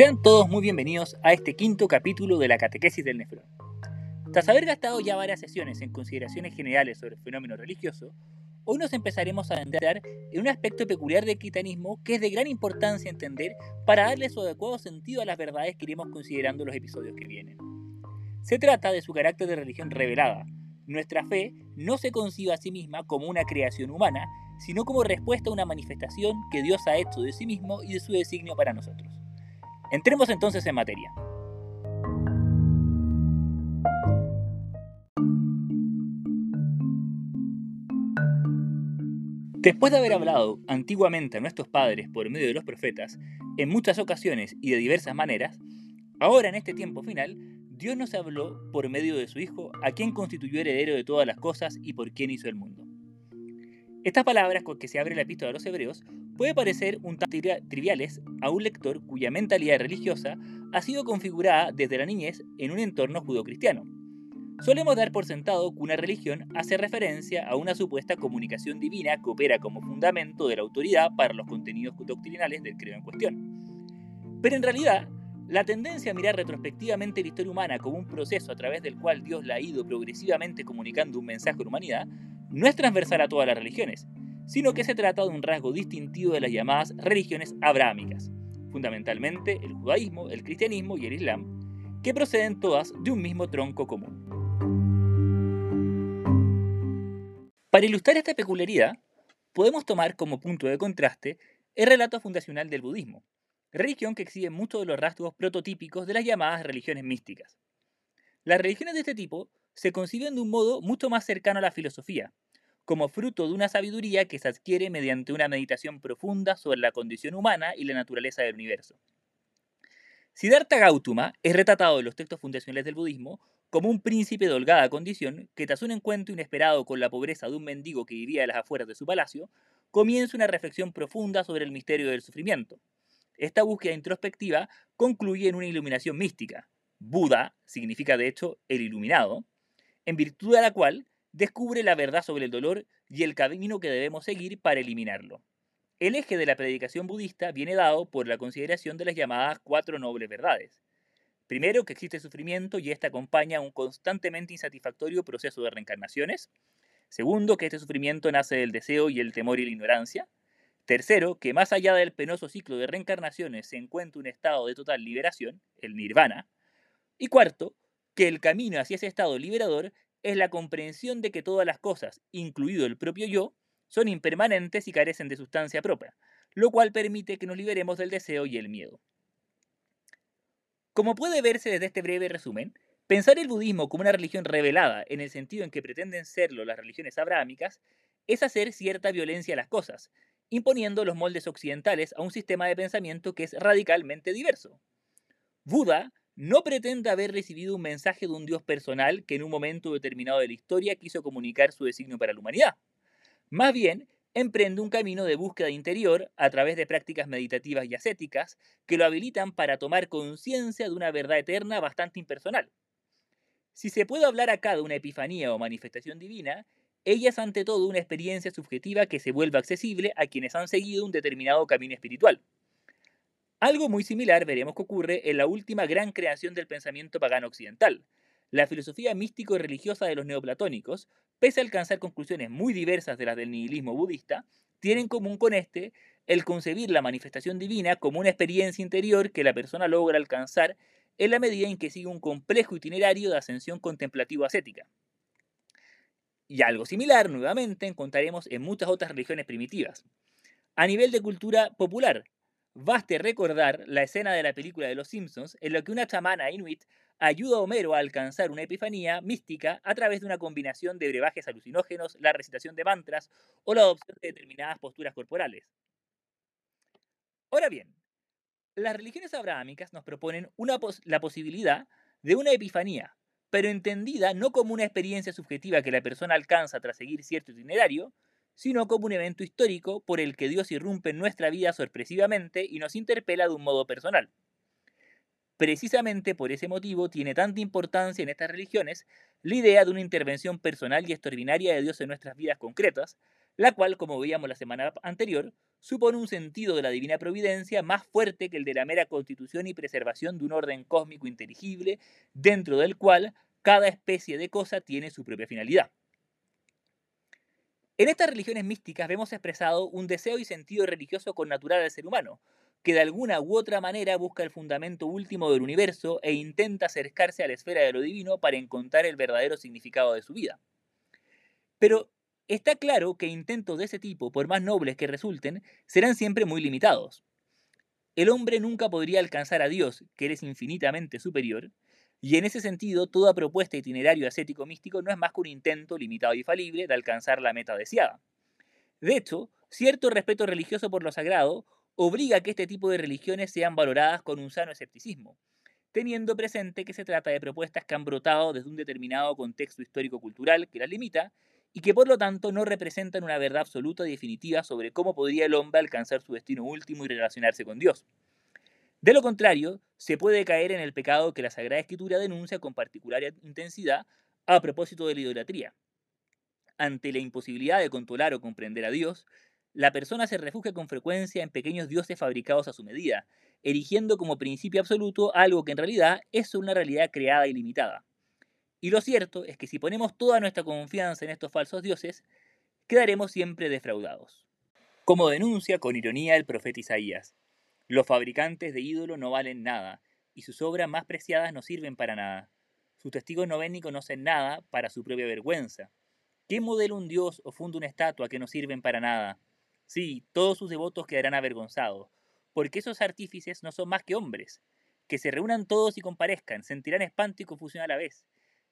Sean todos muy bienvenidos a este quinto capítulo de la catequesis del nefrón. Tras haber gastado ya varias sesiones en consideraciones generales sobre el fenómeno religioso, hoy nos empezaremos a adentrar en un aspecto peculiar del critanismo que es de gran importancia entender para darle su adecuado sentido a las verdades que iremos considerando en los episodios que vienen. Se trata de su carácter de religión revelada. Nuestra fe no se concibe a sí misma como una creación humana, sino como respuesta a una manifestación que Dios ha hecho de sí mismo y de su designio para nosotros. Entremos entonces en materia. Después de haber hablado antiguamente a nuestros padres por medio de los profetas, en muchas ocasiones y de diversas maneras, ahora en este tiempo final, Dios nos habló por medio de su Hijo, a quien constituyó heredero de todas las cosas y por quien hizo el mundo. Estas palabras con que se abre la epístola de los Hebreos puede parecer un tanto triviales a un lector cuya mentalidad religiosa ha sido configurada desde la niñez en un entorno judo-cristiano. Solemos dar por sentado que una religión hace referencia a una supuesta comunicación divina que opera como fundamento de la autoridad para los contenidos doctrinales del credo en cuestión. Pero en realidad, la tendencia a mirar retrospectivamente la historia humana como un proceso a través del cual Dios la ha ido progresivamente comunicando un mensaje a la humanidad no es transversal a todas las religiones, sino que se trata de un rasgo distintivo de las llamadas religiones abrahámicas, fundamentalmente el judaísmo, el cristianismo y el islam, que proceden todas de un mismo tronco común. Para ilustrar esta peculiaridad, podemos tomar como punto de contraste el relato fundacional del budismo, religión que exhibe muchos de los rasgos prototípicos de las llamadas religiones místicas. Las religiones de este tipo se conciben de un modo mucho más cercano a la filosofía, como fruto de una sabiduría que se adquiere mediante una meditación profunda sobre la condición humana y la naturaleza del universo. Siddhartha Gautama es retratado en los textos fundacionales del budismo como un príncipe de holgada condición que tras un encuentro inesperado con la pobreza de un mendigo que vivía a las afueras de su palacio, comienza una reflexión profunda sobre el misterio del sufrimiento. Esta búsqueda introspectiva concluye en una iluminación mística. Buda significa de hecho el iluminado, en virtud de la cual descubre la verdad sobre el dolor y el camino que debemos seguir para eliminarlo. El eje de la predicación budista viene dado por la consideración de las llamadas cuatro nobles verdades. Primero, que existe sufrimiento y ésta acompaña un constantemente insatisfactorio proceso de reencarnaciones. Segundo, que este sufrimiento nace del deseo y el temor y la ignorancia. Tercero, que más allá del penoso ciclo de reencarnaciones se encuentra un estado de total liberación, el nirvana. Y cuarto, que el camino hacia ese estado liberador es la comprensión de que todas las cosas, incluido el propio yo, son impermanentes y carecen de sustancia propia, lo cual permite que nos liberemos del deseo y el miedo. Como puede verse desde este breve resumen, pensar el budismo como una religión revelada en el sentido en que pretenden serlo las religiones abrahámicas es hacer cierta violencia a las cosas, imponiendo los moldes occidentales a un sistema de pensamiento que es radicalmente diverso. Buda no pretende haber recibido un mensaje de un Dios personal que en un momento determinado de la historia quiso comunicar su designio para la humanidad. Más bien, emprende un camino de búsqueda interior a través de prácticas meditativas y ascéticas que lo habilitan para tomar conciencia de una verdad eterna bastante impersonal. Si se puede hablar acá de una epifanía o manifestación divina, ella es ante todo una experiencia subjetiva que se vuelve accesible a quienes han seguido un determinado camino espiritual. Algo muy similar veremos que ocurre en la última gran creación del pensamiento pagano occidental. La filosofía místico y religiosa de los neoplatónicos, pese a alcanzar conclusiones muy diversas de las del nihilismo budista, tiene en común con este el concebir la manifestación divina como una experiencia interior que la persona logra alcanzar en la medida en que sigue un complejo itinerario de ascensión contemplativo-ascética. Y algo similar, nuevamente, encontraremos en muchas otras religiones primitivas. A nivel de cultura popular, Baste recordar la escena de la película de Los Simpsons en la que una chamana inuit ayuda a Homero a alcanzar una epifanía mística a través de una combinación de brebajes alucinógenos, la recitación de mantras o la adopción de determinadas posturas corporales. Ahora bien, las religiones abrahámicas nos proponen la posibilidad de una epifanía, pero entendida no como una experiencia subjetiva que la persona alcanza tras seguir cierto itinerario, sino como un evento histórico por el que Dios irrumpe en nuestra vida sorpresivamente y nos interpela de un modo personal. Precisamente por ese motivo tiene tanta importancia en estas religiones la idea de una intervención personal y extraordinaria de Dios en nuestras vidas concretas, la cual, como veíamos la semana anterior, supone un sentido de la divina providencia más fuerte que el de la mera constitución y preservación de un orden cósmico inteligible, dentro del cual cada especie de cosa tiene su propia finalidad. En estas religiones místicas vemos expresado un deseo y sentido religioso connatural al ser humano, que de alguna u otra manera busca el fundamento último del universo e intenta acercarse a la esfera de lo divino para encontrar el verdadero significado de su vida. Pero está claro que intentos de ese tipo, por más nobles que resulten, serán siempre muy limitados. El hombre nunca podría alcanzar a Dios, que es infinitamente superior, y en ese sentido, toda propuesta itinerario ascético místico no es más que un intento limitado y falible de alcanzar la meta deseada. De hecho, cierto respeto religioso por lo sagrado obliga a que este tipo de religiones sean valoradas con un sano escepticismo, teniendo presente que se trata de propuestas que han brotado desde un determinado contexto histórico-cultural que las limita y que por lo tanto no representan una verdad absoluta y definitiva sobre cómo podría el hombre alcanzar su destino último y relacionarse con Dios. De lo contrario, se puede caer en el pecado que la Sagrada Escritura denuncia con particular intensidad a propósito de la idolatría. Ante la imposibilidad de controlar o comprender a Dios, la persona se refugia con frecuencia en pequeños dioses fabricados a su medida, erigiendo como principio absoluto algo que en realidad es una realidad creada y limitada. Y lo cierto es que si ponemos toda nuestra confianza en estos falsos dioses, quedaremos siempre defraudados. Como denuncia con ironía el profeta Isaías, los fabricantes de ídolos no valen nada, y sus obras más preciadas no sirven para nada. Sus testigos no ven ni conocen nada para su propia vergüenza. ¿Qué modela un dios o funda una estatua que no sirven para nada? Sí, todos sus devotos quedarán avergonzados, porque esos artífices no son más que hombres. Que se reúnan todos y comparezcan, sentirán espanto y confusión a la vez.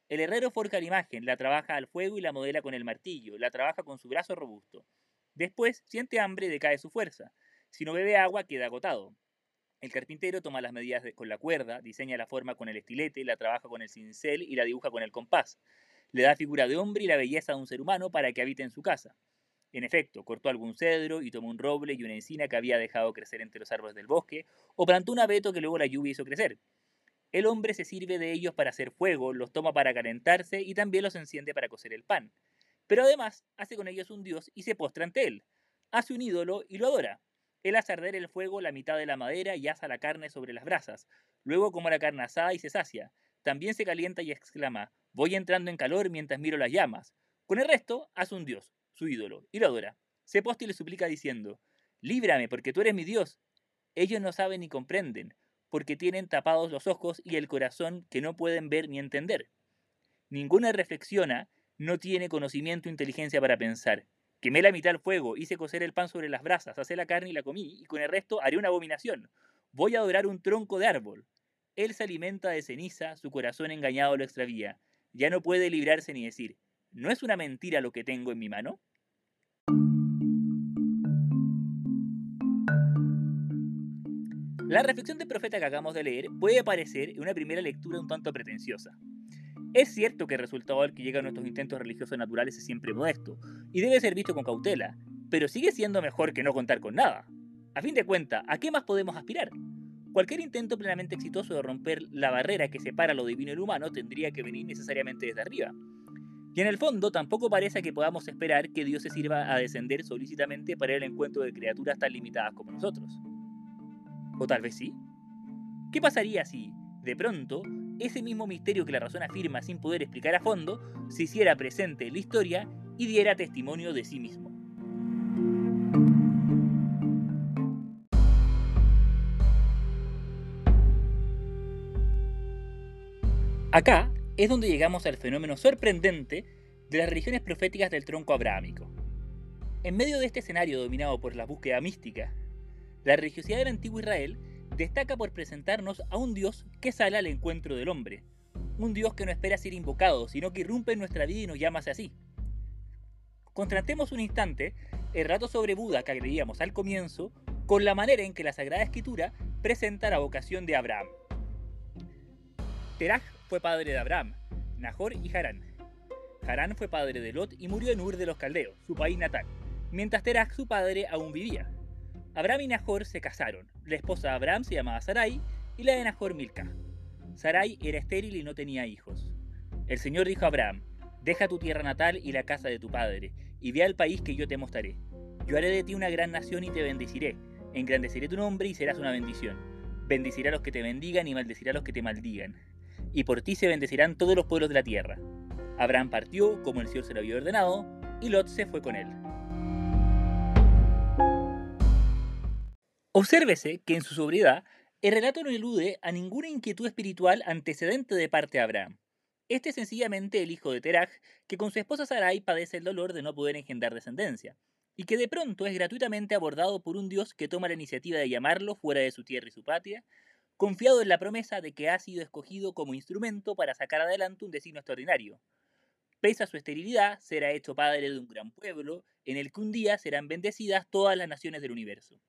El herrero forja la imagen, la trabaja al fuego y la modela con el martillo, la trabaja con su brazo robusto. Después siente hambre y decae su fuerza. Si no bebe agua, queda agotado. El carpintero toma las medidas con la cuerda, diseña la forma con el estilete, la trabaja con el cincel y la dibuja con el compás. Le da figura de hombre y la belleza de un ser humano para que habite en su casa. En efecto, cortó algún cedro y tomó un roble y una encina que había dejado crecer entre los árboles del bosque, o plantó un abeto que luego la lluvia hizo crecer. El hombre se sirve de ellos para hacer fuego, los toma para calentarse y también los enciende para cocer el pan. Pero además hace con ellos un dios y se postra ante él. Hace un ídolo y lo adora. Él hace arder el fuego la mitad de la madera y asa la carne sobre las brasas. Luego come la carne asada y se sacia. También se calienta y exclama, voy entrando en calor mientras miro las llamas. Con el resto hace un dios, su ídolo, y lo adora. Se posta y le suplica diciendo, líbrame porque tú eres mi Dios. Ellos no saben ni comprenden, porque tienen tapados los ojos y el corazón que no pueden ver ni entender. Ninguna reflexiona, no tiene conocimiento o inteligencia para pensar. Quemé la mitad al fuego, hice cocer el pan sobre las brasas, hacé la carne y la comí, y con el resto haré una abominación. Voy a adorar un tronco de árbol. Él se alimenta de ceniza, su corazón engañado lo extravía. Ya no puede librarse ni decir, ¿no es una mentira lo que tengo en mi mano? La reflexión del profeta que acabamos de leer puede parecer en una primera lectura un tanto pretenciosa. Es cierto que el resultado al que llegan nuestros intentos religiosos naturales es siempre modesto, y debe ser visto con cautela, pero sigue siendo mejor que no contar con nada. A fin de cuentas, ¿a qué más podemos aspirar? Cualquier intento plenamente exitoso de romper la barrera que separa lo divino y lo humano tendría que venir necesariamente desde arriba. Y en el fondo tampoco parece que podamos esperar que Dios se sirva a descender solícitamente para el encuentro de criaturas tan limitadas como nosotros. ¿O tal vez sí? ¿Qué pasaría si, de pronto, ese mismo misterio que la razón afirma sin poder explicar a fondo, se hiciera presente en la historia y diera testimonio de sí mismo. Acá es donde llegamos al fenómeno sorprendente de las religiones proféticas del tronco abrahámico. En medio de este escenario dominado por la búsqueda mística, la religiosidad del antiguo Israel destaca por presentarnos a un Dios que sale al encuentro del hombre. Un Dios que no espera ser invocado, sino que irrumpe en nuestra vida y nos llama así. Contrastemos un instante el rato sobre Buda que agreguíamos al comienzo con la manera en que la Sagrada Escritura presenta la vocación de Abraham. Teraj fue padre de Abraham, Nahor y Harán. Harán fue padre de Lot y murió en Ur de los Caldeos, su país natal, mientras Teraj, su padre, aún vivía. Abraham y Nahor se casaron. La esposa de Abraham se llamaba Sarai y la de Nahor Milca. Sarai era estéril y no tenía hijos. El Señor dijo a Abraham, deja tu tierra natal y la casa de tu padre, y ve al país que yo te mostraré. Yo haré de ti una gran nación y te bendeciré. Engrandeceré tu nombre y serás una bendición. Bendeciré a los que te bendigan y maldeciré a los que te maldigan. Y por ti se bendecirán todos los pueblos de la tierra. Abraham partió, como el Señor se lo había ordenado, y Lot se fue con él. Obsérvese que en su sobriedad el relato no elude a ninguna inquietud espiritual antecedente de parte de Abraham. Este es sencillamente el hijo de Teraj, que con su esposa Sarai padece el dolor de no poder engendrar descendencia y que de pronto es gratuitamente abordado por un Dios que toma la iniciativa de llamarlo fuera de su tierra y su patria, confiado en la promesa de que ha sido escogido como instrumento para sacar adelante un destino extraordinario. Pese a su esterilidad, será hecho padre de un gran pueblo, en el que un día serán bendecidas todas las naciones del universo.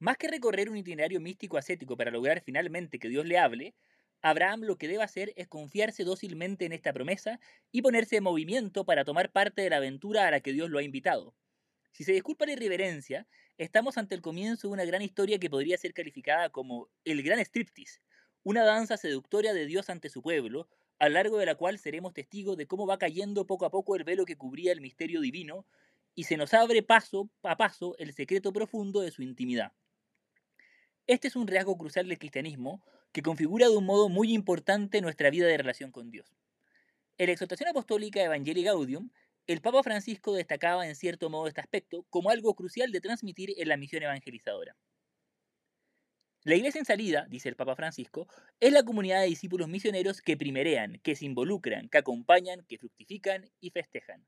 Más que recorrer un itinerario místico ascético para lograr finalmente que Dios le hable, Abraham lo que debe hacer es confiarse dócilmente en esta promesa y ponerse en movimiento para tomar parte de la aventura a la que Dios lo ha invitado. Si se disculpa la irreverencia, estamos ante el comienzo de una gran historia que podría ser calificada como el gran striptease, una danza seductora de Dios ante su pueblo, a lo largo de la cual seremos testigos de cómo va cayendo poco a poco el velo que cubría el misterio divino y se nos abre paso a paso el secreto profundo de su intimidad. Este es un rasgo crucial del cristianismo que configura de un modo muy importante nuestra vida de relación con Dios. En la exhortación apostólica Evangelii Gaudium, el Papa Francisco destacaba en cierto modo este aspecto como algo crucial de transmitir en la misión evangelizadora. La iglesia en salida, dice el Papa Francisco, es la comunidad de discípulos misioneros que primerean, que se involucran, que acompañan, que fructifican y festejan.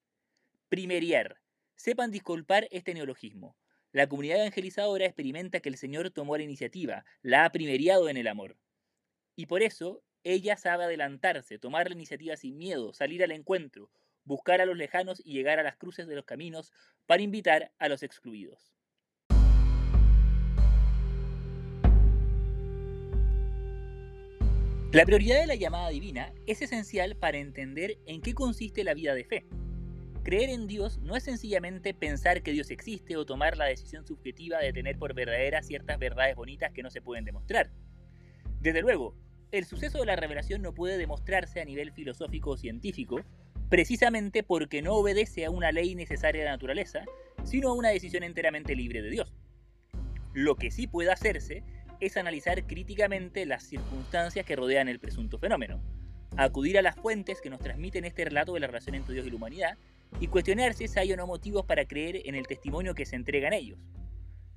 Primeriar. Sepan disculpar este neologismo. La comunidad evangelizadora experimenta que el Señor tomó la iniciativa, la ha primeriado en el amor. Y por eso ella sabe adelantarse, tomar la iniciativa sin miedo, salir al encuentro, buscar a los lejanos y llegar a las cruces de los caminos para invitar a los excluidos. La prioridad de la llamada divina es esencial para entender en qué consiste la vida de fe. Creer en Dios no es sencillamente pensar que Dios existe o tomar la decisión subjetiva de tener por verdaderas ciertas verdades bonitas que no se pueden demostrar. Desde luego, el suceso de la revelación no puede demostrarse a nivel filosófico o científico, precisamente porque no obedece a una ley necesaria de la naturaleza, sino a una decisión enteramente libre de Dios. Lo que sí puede hacerse es analizar críticamente las circunstancias que rodean el presunto fenómeno, acudir a las fuentes que nos transmiten este relato de la relación entre Dios y la humanidad y cuestionarse si hay o no motivos para creer en el testimonio que se entrega en ellos.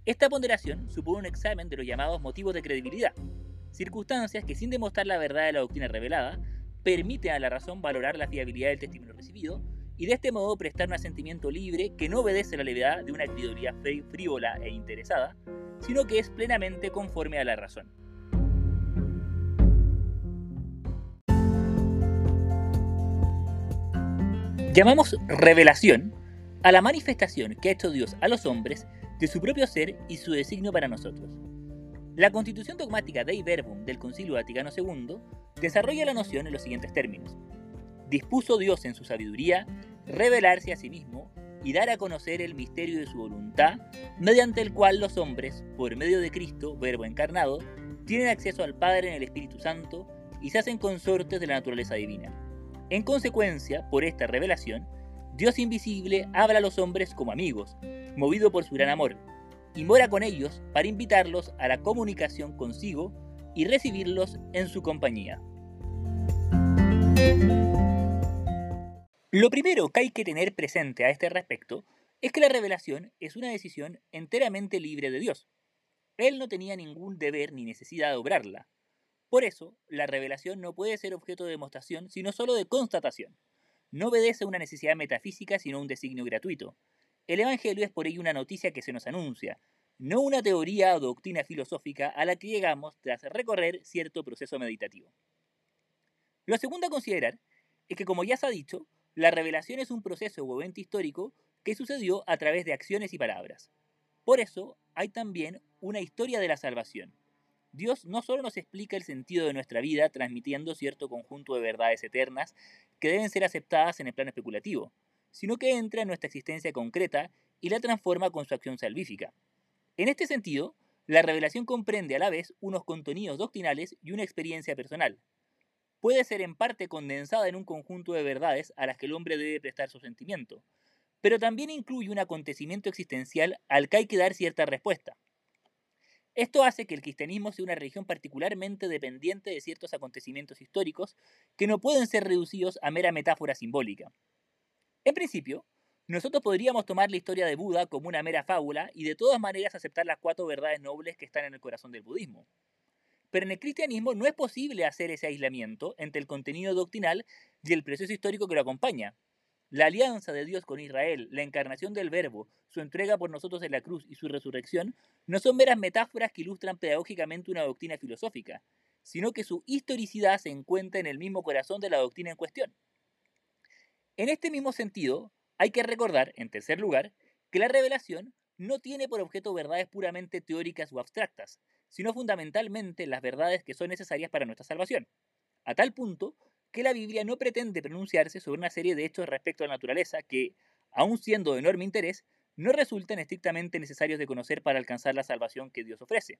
Esta ponderación supone un examen de los llamados motivos de credibilidad, circunstancias que sin demostrar la verdad de la doctrina revelada, permite a la razón valorar la fiabilidad del testimonio recibido y de este modo prestar un asentimiento libre que no obedece a la levedad de una credibilidad frívola e interesada, sino que es plenamente conforme a la razón. Llamamos revelación a la manifestación que ha hecho Dios a los hombres de su propio ser y su designio para nosotros. La constitución dogmática Dei Verbum del Concilio Vaticano II desarrolla la noción en los siguientes términos. Dispuso Dios en su sabiduría revelarse a sí mismo y dar a conocer el misterio de su voluntad, mediante el cual los hombres, por medio de Cristo, Verbo encarnado, tienen acceso al Padre en el Espíritu Santo y se hacen consortes de la naturaleza divina. En consecuencia, por esta revelación, Dios invisible habla a los hombres como amigos, movido por su gran amor, y mora con ellos para invitarlos a la comunicación consigo y recibirlos en su compañía. Lo primero que hay que tener presente a este respecto es que la revelación es una decisión enteramente libre de Dios. Él no tenía ningún deber ni necesidad de obrarla. Por eso, la revelación no puede ser objeto de demostración, sino solo de constatación. No obedece a una necesidad metafísica, sino a un designio gratuito. El Evangelio es por ello una noticia que se nos anuncia, no una teoría o doctrina filosófica a la que llegamos tras recorrer cierto proceso meditativo. Lo segundo a considerar es que, como ya se ha dicho, la revelación es un proceso o evento histórico que sucedió a través de acciones y palabras. Por eso, hay también una historia de la salvación. Dios no solo nos explica el sentido de nuestra vida transmitiendo cierto conjunto de verdades eternas que deben ser aceptadas en el plano especulativo, sino que entra en nuestra existencia concreta y la transforma con su acción salvífica. En este sentido, la revelación comprende a la vez unos contenidos doctrinales y una experiencia personal. Puede ser en parte condensada en un conjunto de verdades a las que el hombre debe prestar su sentimiento, pero también incluye un acontecimiento existencial al que hay que dar cierta respuesta. Esto hace que el cristianismo sea una religión particularmente dependiente de ciertos acontecimientos históricos que no pueden ser reducidos a mera metáfora simbólica. En principio, nosotros podríamos tomar la historia de Buda como una mera fábula y de todas maneras aceptar las cuatro verdades nobles que están en el corazón del budismo. Pero en el cristianismo no es posible hacer ese aislamiento entre el contenido doctrinal y el proceso histórico que lo acompaña. La alianza de Dios con Israel, la encarnación del Verbo, su entrega por nosotros en la cruz y su resurrección no son meras metáforas que ilustran pedagógicamente una doctrina filosófica, sino que su historicidad se encuentra en el mismo corazón de la doctrina en cuestión. En este mismo sentido, hay que recordar, en tercer lugar, que la revelación no tiene por objeto verdades puramente teóricas o abstractas, sino fundamentalmente las verdades que son necesarias para nuestra salvación, a tal punto que la Biblia no pretende pronunciarse sobre una serie de hechos respecto a la naturaleza que, aun siendo de enorme interés, no resultan estrictamente necesarios de conocer para alcanzar la salvación que Dios ofrece.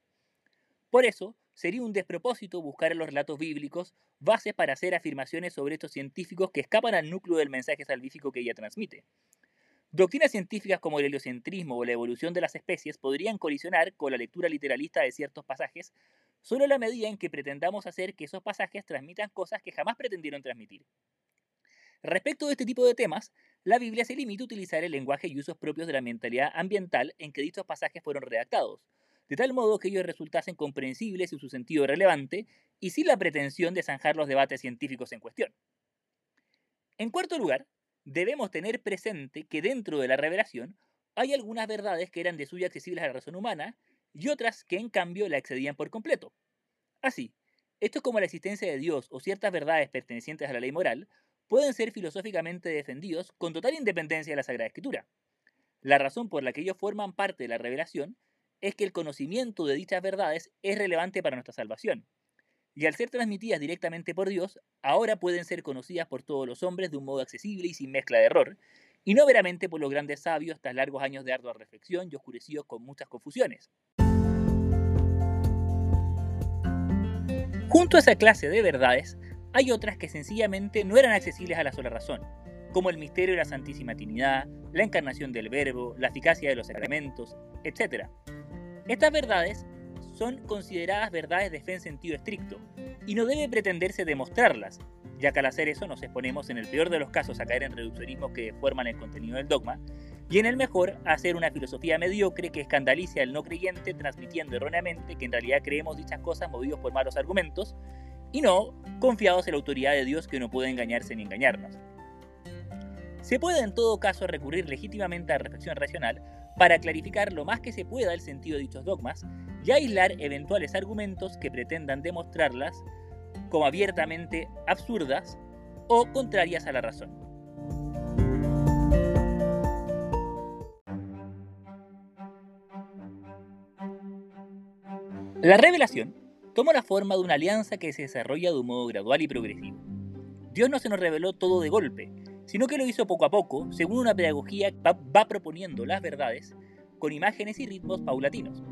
Por eso, sería un despropósito buscar en los relatos bíblicos bases para hacer afirmaciones sobre estos científicos que escapan al núcleo del mensaje salvífico que ella transmite. Doctrinas científicas como el heliocentrismo o la evolución de las especies podrían colisionar con la lectura literalista de ciertos pasajes solo la medida en que pretendamos hacer que esos pasajes transmitan cosas que jamás pretendieron transmitir. Respecto de este tipo de temas, la Biblia se limita a utilizar el lenguaje y usos propios de la mentalidad ambiental en que dichos pasajes fueron redactados, de tal modo que ellos resultasen comprensibles y su sentido relevante, y sin la pretensión de zanjar los debates científicos en cuestión. En cuarto lugar, debemos tener presente que dentro de la revelación hay algunas verdades que eran de suya accesibles a la razón humana y otras que en cambio la excedían por completo. Así, esto como la existencia de Dios o ciertas verdades pertenecientes a la ley moral pueden ser filosóficamente defendidos con total independencia de la Sagrada Escritura. La razón por la que ellos forman parte de la revelación es que el conocimiento de dichas verdades es relevante para nuestra salvación, y al ser transmitidas directamente por Dios, ahora pueden ser conocidas por todos los hombres de un modo accesible y sin mezcla de error, y no veramente por los grandes sabios tras largos años de ardua reflexión y oscurecidos con muchas confusiones. Junto a esa clase de verdades, hay otras que sencillamente no eran accesibles a la sola razón, como el misterio de la Santísima Trinidad, la encarnación del Verbo, la eficacia de los sacramentos, etc. Estas verdades son consideradas verdades de fe en sentido estricto, y no debe pretenderse demostrarlas, ya que al hacer eso nos exponemos en el peor de los casos a caer en reduccionismos que forman el contenido del dogma, y en el mejor a hacer una filosofía mediocre que escandalice al no creyente transmitiendo erróneamente que en realidad creemos dichas cosas movidos por malos argumentos, y no confiados en la autoridad de Dios que no puede engañarse ni engañarnos. Se puede en todo caso recurrir legítimamente a la reflexión racional para clarificar lo más que se pueda el sentido de dichos dogmas y aislar eventuales argumentos que pretendan demostrarlas como abiertamente absurdas o contrarias a la razón. La revelación toma la forma de una alianza que se desarrolla de un modo gradual y progresivo. Dios no se nos reveló todo de golpe, sino que lo hizo poco a poco, según una pedagogía que va, proponiendo las verdades con imágenes y ritmos paulatinos.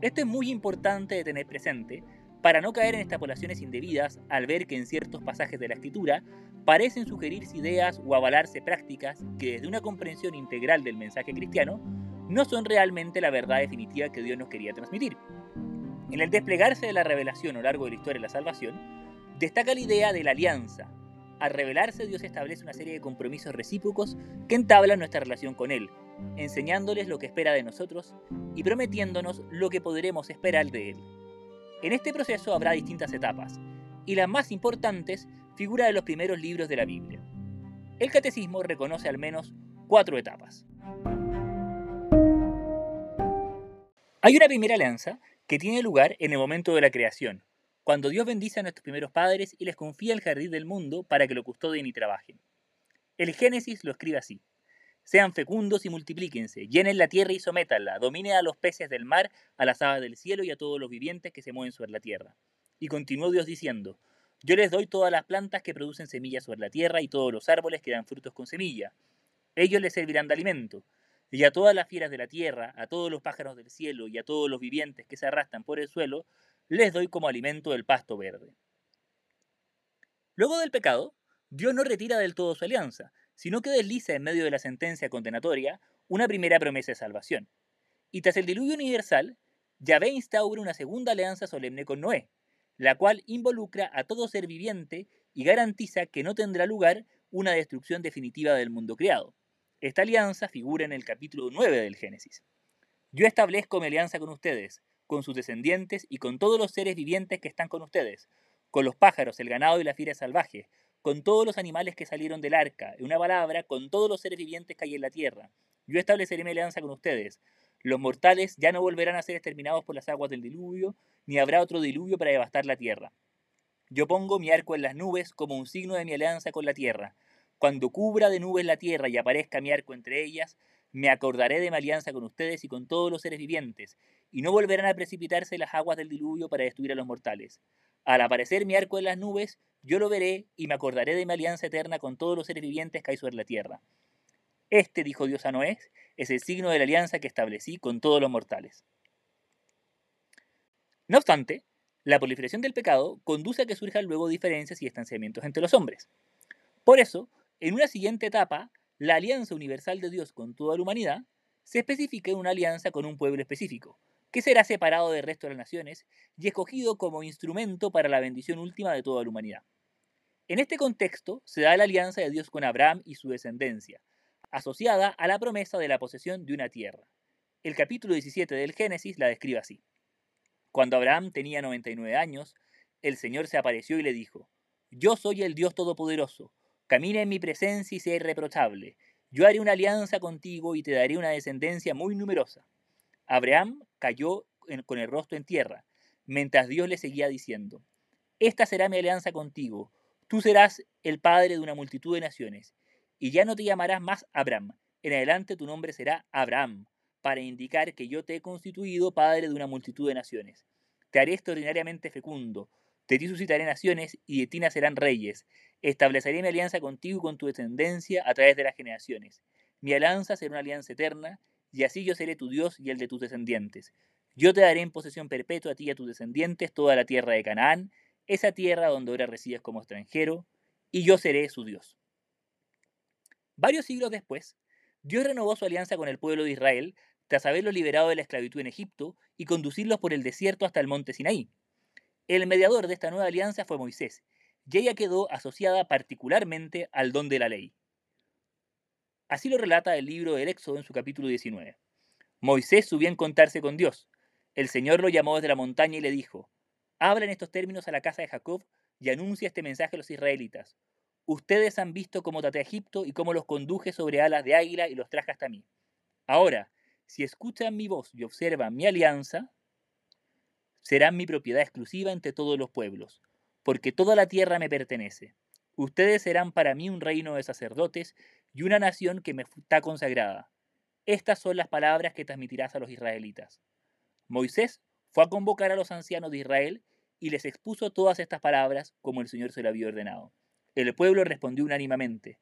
Esto es muy importante de tener presente para no caer en extrapolaciones indebidas al ver que en ciertos pasajes de la escritura parecen sugerirse ideas o avalarse prácticas que desde una comprensión integral del mensaje cristiano no son realmente la verdad definitiva que Dios nos quería transmitir. En el desplegarse de la revelación a lo largo de la historia de la salvación, destaca la idea de la alianza. Al revelarse, Dios establece una serie de compromisos recíprocos que entablan nuestra relación con Él, enseñándoles lo que espera de nosotros y prometiéndonos lo que podremos esperar de Él. En este proceso habrá distintas etapas, y las más importantes figura de los primeros libros de la Biblia. El catecismo reconoce al menos cuatro etapas. Hay una primera alianza que tiene lugar en el momento de la creación, cuando Dios bendice a nuestros primeros padres y les confía el jardín del mundo para que lo custodien y trabajen. El Génesis lo escribe así. Sean fecundos y multiplíquense, llenen la tierra y sométanla, dominen a los peces del mar, a las aves del cielo y a todos los vivientes que se mueven sobre la tierra. Y continuó Dios diciendo, yo les doy todas las plantas que producen semillas sobre la tierra y todos los árboles que dan frutos con semilla. Ellos les servirán de alimento. Y a todas las fieras de la tierra, a todos los pájaros del cielo y a todos los vivientes que se arrastran por el suelo, les doy como alimento el pasto verde. Luego del pecado, Dios no retira del todo su alianza, sino que desliza en medio de la sentencia condenatoria una primera promesa de salvación. Y tras el diluvio universal, Yahvé instaura una segunda alianza solemne con Noé, la cual involucra a todo ser viviente y garantiza que no tendrá lugar una destrucción definitiva del mundo creado. Esta alianza figura en el capítulo 9 del Génesis. Yo establezco mi alianza con ustedes, con sus descendientes y con todos los seres vivientes que están con ustedes, con los pájaros, el ganado y la fiera salvaje, con todos los animales que salieron del arca, en una palabra, con todos los seres vivientes que hay en la tierra. Yo estableceré mi alianza con ustedes. Los mortales ya no volverán a ser exterminados por las aguas del diluvio, ni habrá otro diluvio para devastar la tierra. Yo pongo mi arco en las nubes como un signo de mi alianza con la tierra. Cuando cubra de nubes la tierra y aparezca mi arco entre ellas, me acordaré de mi alianza con ustedes y con todos los seres vivientes, y no volverán a precipitarse las aguas del diluvio para destruir a los mortales. Al aparecer mi arco en las nubes, yo lo veré y me acordaré de mi alianza eterna con todos los seres vivientes que hay sobre la tierra. Este, dijo Dios a Noé, es el signo de la alianza que establecí con todos los mortales. No obstante, la proliferación del pecado conduce a que surjan luego diferencias y distanciamientos entre los hombres. Por eso, en una siguiente etapa, la alianza universal de Dios con toda la humanidad se especifica en una alianza con un pueblo específico, que será separado del resto de las naciones y escogido como instrumento para la bendición última de toda la humanidad. En este contexto se da la alianza de Dios con Abraham y su descendencia, asociada a la promesa de la posesión de una tierra. El capítulo 17 del Génesis la describe así. Cuando Abraham tenía 99 años, el Señor se apareció y le dijo, Yo soy el Dios Todopoderoso, camina en mi presencia y sea irreprochable. Yo haré una alianza contigo y te daré una descendencia muy numerosa. Abraham cayó con el rostro en tierra, mientras Dios le seguía diciendo, Esta será mi alianza contigo, tú serás el padre de una multitud de naciones, y ya no te llamarás más Abraham, en adelante tu nombre será Abraham, para indicar que yo te he constituido padre de una multitud de naciones. Te haré extraordinariamente fecundo, de ti suscitaré naciones y de ti nacerán reyes. Estableceré mi alianza contigo y con tu descendencia a través de las generaciones. Mi alianza será una alianza eterna, y así yo seré tu Dios y el de tus descendientes. Yo te daré en posesión perpetua a ti y a tus descendientes toda la tierra de Canaán, esa tierra donde ahora resides como extranjero, y yo seré su Dios. Varios siglos después, Dios renovó su alianza con el pueblo de Israel tras haberlos liberado de la esclavitud en Egipto y conducirlos por el desierto hasta el monte Sinaí. El mediador de esta nueva alianza fue Moisés, y ella quedó asociada particularmente al don de la ley. Así lo relata el libro del Éxodo en su capítulo 19. Moisés subió a encontrarse con Dios. El Señor lo llamó desde la montaña y le dijo, Habla en estos términos a la casa de Jacob y anuncia este mensaje a los israelitas. Ustedes han visto cómo traté a Egipto y cómo los conduje sobre alas de águila y los traje hasta mí. Ahora, si escuchan mi voz y observan mi alianza, serán mi propiedad exclusiva entre todos los pueblos, porque toda la tierra me pertenece. Ustedes serán para mí un reino de sacerdotes y una nación que me está consagrada. Estas son las palabras que transmitirás a los israelitas. Moisés fue a convocar a los ancianos de Israel y les expuso todas estas palabras como el Señor se lo había ordenado. El pueblo respondió unánimemente,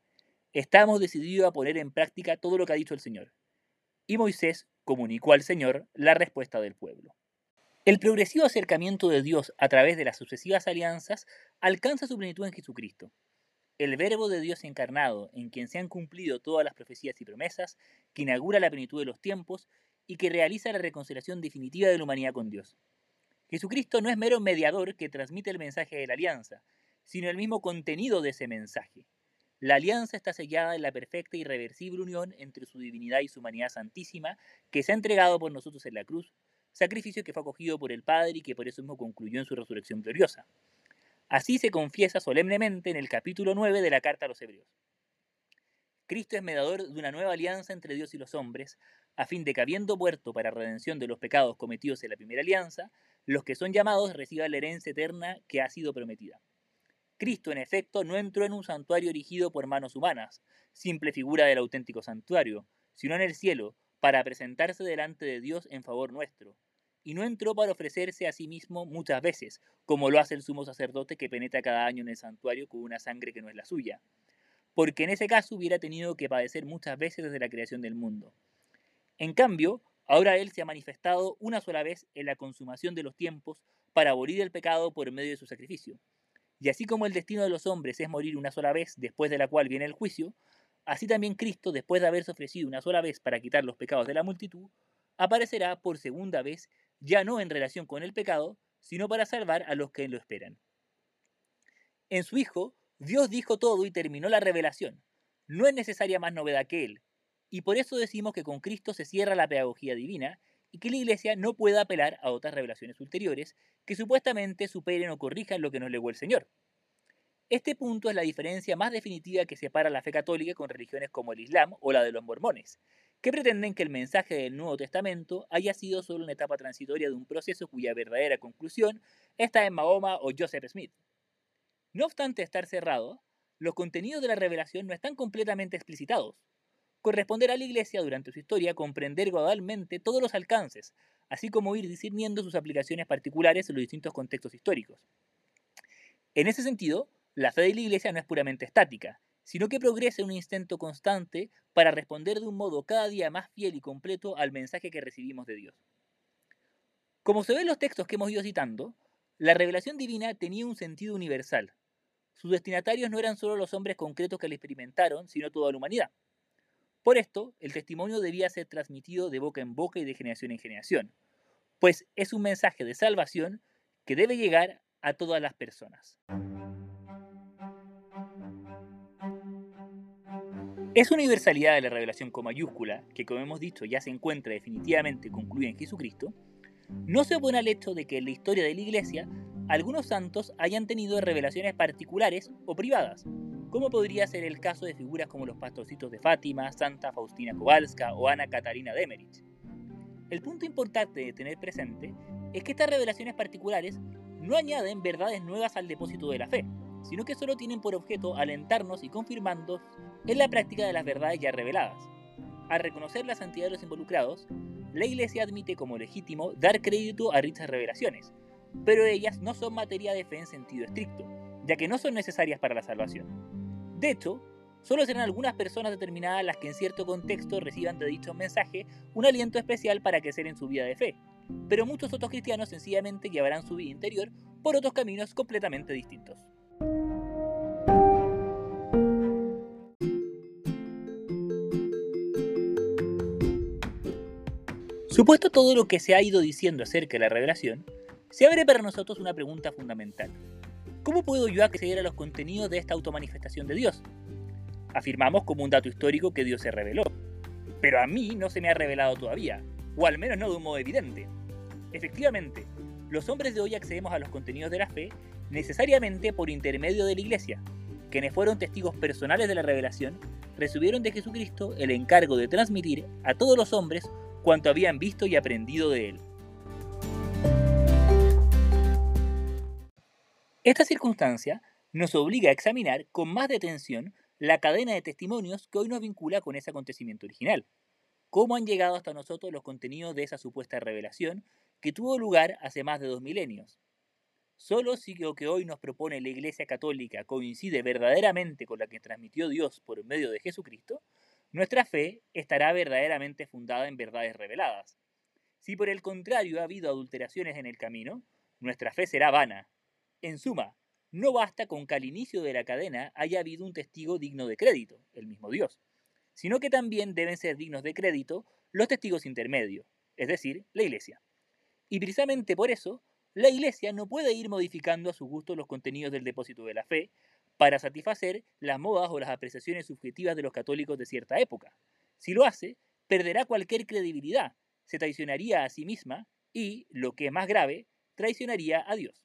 estamos decididos a poner en práctica todo lo que ha dicho el Señor y Moisés comunicó al Señor la respuesta del pueblo. El progresivo acercamiento de Dios a través de las sucesivas alianzas alcanza su plenitud en Jesucristo. El Verbo de Dios encarnado, en quien se han cumplido todas las profecías y promesas, que inaugura la plenitud de los tiempos y que realiza la reconciliación definitiva de la humanidad con Dios. Jesucristo no es mero mediador que transmite el mensaje de la alianza, sino el mismo contenido de ese mensaje. La alianza está sellada en la perfecta y irreversible unión entre su divinidad y su humanidad santísima, que se ha entregado por nosotros en la cruz, sacrificio que fue acogido por el Padre y que por eso mismo concluyó en su resurrección gloriosa. Así se confiesa solemnemente en el capítulo 9 de la carta a los Hebreos. Cristo es mediador de una nueva alianza entre Dios y los hombres, a fin de que habiendo muerto para redención de los pecados cometidos en la primera alianza, los que son llamados reciban la herencia eterna que ha sido prometida. Cristo, en efecto, no entró en un santuario erigido por manos humanas, simple figura del auténtico santuario, sino en el cielo, para presentarse delante de Dios en favor nuestro. Y no entró para ofrecerse a sí mismo muchas veces, como lo hace el sumo sacerdote que penetra cada año en el santuario con una sangre que no es la suya, porque en ese caso hubiera tenido que padecer muchas veces desde la creación del mundo. En cambio, ahora Él se ha manifestado una sola vez en la consumación de los tiempos para abolir el pecado por medio de su sacrificio y así como el destino de los hombres es morir una sola vez, después de la cual viene el juicio, así también Cristo, después de haberse ofrecido una sola vez para quitar los pecados de la multitud, aparecerá por segunda vez, ya no en relación con el pecado, sino para salvar a los que lo esperan. En su Hijo, Dios dijo todo y terminó la revelación. No es necesaria más novedad que Él, y por eso decimos que con Cristo se cierra la pedagogía divina y que la Iglesia no puede apelar a otras revelaciones ulteriores que supuestamente superen o corrijan lo que nos legó el Señor. Este punto es la diferencia más definitiva que separa la fe católica con religiones como el Islam o la de los mormones, que pretenden que el mensaje del Nuevo Testamento haya sido solo una etapa transitoria de un proceso cuya verdadera conclusión está en Mahoma o Joseph Smith. No obstante estar cerrado, los contenidos de la revelación no están completamente explicitados. Corresponderá a la Iglesia durante su historia comprender gradualmente todos los alcances, así como ir discerniendo sus aplicaciones particulares en los distintos contextos históricos. En ese sentido, la fe de la Iglesia no es puramente estática, sino que progresa en un intento constante para responder de un modo cada día más fiel y completo al mensaje que recibimos de Dios. Como se ve en los textos que hemos ido citando, la revelación divina tenía un sentido universal. Sus destinatarios no eran solo los hombres concretos que la experimentaron, sino toda la humanidad. Por esto, el testimonio debía ser transmitido de boca en boca y de generación en generación, pues es un mensaje de salvación que debe llegar a todas las personas. Esa universalidad de la revelación con mayúscula, que como hemos dicho ya se encuentra definitivamente concluida en Jesucristo, no se opone al hecho de que en la historia de la Iglesia algunos santos hayan tenido revelaciones particulares o privadas, como podría ser el caso de figuras como los pastorcitos de Fátima, Santa Faustina Kowalska o Ana Catarina Demerich. El punto importante de tener presente es que estas revelaciones particulares no añaden verdades nuevas al depósito de la fe, sino que solo tienen por objeto alentarnos y confirmarnos en la práctica de las verdades ya reveladas. Al reconocer la santidad de los involucrados, la Iglesia admite como legítimo dar crédito a dichas revelaciones, pero ellas no son materia de fe en sentido estricto, ya que no son necesarias para la salvación. De hecho, solo serán algunas personas determinadas las que en cierto contexto reciban de dicho mensaje un aliento especial para crecer en su vida de fe, pero muchos otros cristianos sencillamente llevarán su vida interior por otros caminos completamente distintos. Supuesto todo lo que se ha ido diciendo acerca de la revelación, se abre para nosotros una pregunta fundamental. ¿Cómo puedo yo acceder a los contenidos de esta automanifestación de Dios? Afirmamos como un dato histórico que Dios se reveló, pero a mí no se me ha revelado todavía, o al menos no de un modo evidente. Efectivamente, los hombres de hoy accedemos a los contenidos de la fe necesariamente por intermedio de la Iglesia, quienes fueron testigos personales de la revelación, recibieron de Jesucristo el encargo de transmitir a todos los hombres cuanto habían visto y aprendido de él. Esta circunstancia nos obliga a examinar con más detención la cadena de testimonios que hoy nos vincula con ese acontecimiento original. Cómo han llegado hasta nosotros los contenidos de esa supuesta revelación que tuvo lugar hace más de dos milenios. Solo si lo que hoy nos propone la Iglesia Católica coincide verdaderamente con la que transmitió Dios por medio de Jesucristo, nuestra fe estará verdaderamente fundada en verdades reveladas. Si por el contrario ha habido adulteraciones en el camino, nuestra fe será vana. En suma, no basta con que al inicio de la cadena haya habido un testigo digno de crédito, el mismo Dios, sino que también deben ser dignos de crédito los testigos intermedios, es decir, la Iglesia. Y precisamente por eso, la Iglesia no puede ir modificando a su gusto los contenidos del depósito de la fe, para satisfacer las modas o las apreciaciones subjetivas de los católicos de cierta época. Si lo hace, perderá cualquier credibilidad, se traicionaría a sí misma y, lo que es más grave, traicionaría a Dios.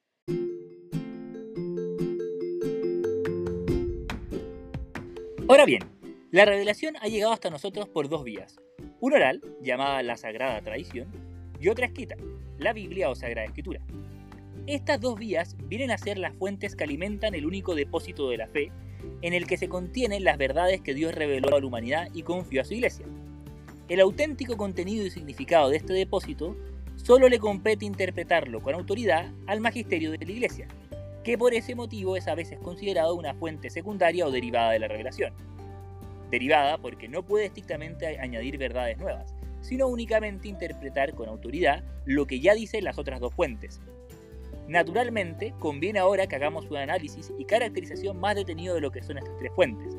Ahora bien, la revelación ha llegado hasta nosotros por dos vías. Una oral, llamada la Sagrada Tradición, y otra escrita, la Biblia o Sagrada Escritura. Estas dos vías vienen a ser las fuentes que alimentan el único depósito de la fe, en el que se contienen las verdades que Dios reveló a la humanidad y confió a su iglesia. El auténtico contenido y significado de este depósito solo le compete interpretarlo con autoridad al magisterio de la iglesia, que por ese motivo es a veces considerado una fuente secundaria o derivada de la revelación. Derivada porque no puede estrictamente añadir verdades nuevas, sino únicamente interpretar con autoridad lo que ya dicen las otras dos fuentes, Naturalmente, conviene ahora que hagamos un análisis y caracterización más detenido de lo que son estas tres fuentes,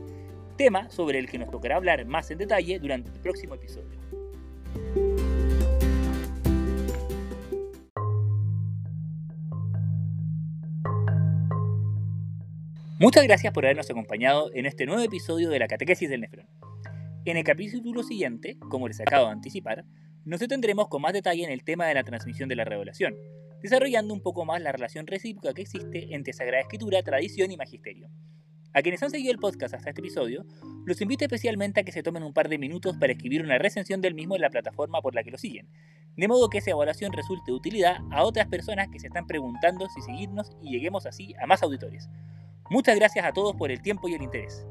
tema sobre el que nos tocará hablar más en detalle durante el próximo episodio. Muchas gracias por habernos acompañado en este nuevo episodio de la Catequesis del Nefrón. En el capítulo siguiente, como les acabo de anticipar, nos detendremos con más detalle en el tema de la transmisión de la revelación, desarrollando un poco más la relación recíproca que existe entre Sagrada Escritura, tradición y magisterio. A quienes han seguido el podcast hasta este episodio, los invito especialmente a que se tomen un par de minutos para escribir una recensión del mismo en la plataforma por la que lo siguen, de modo que esa evaluación resulte de utilidad a otras personas que se están preguntando si seguirnos y lleguemos así a más auditores. Muchas gracias a todos por el tiempo y el interés.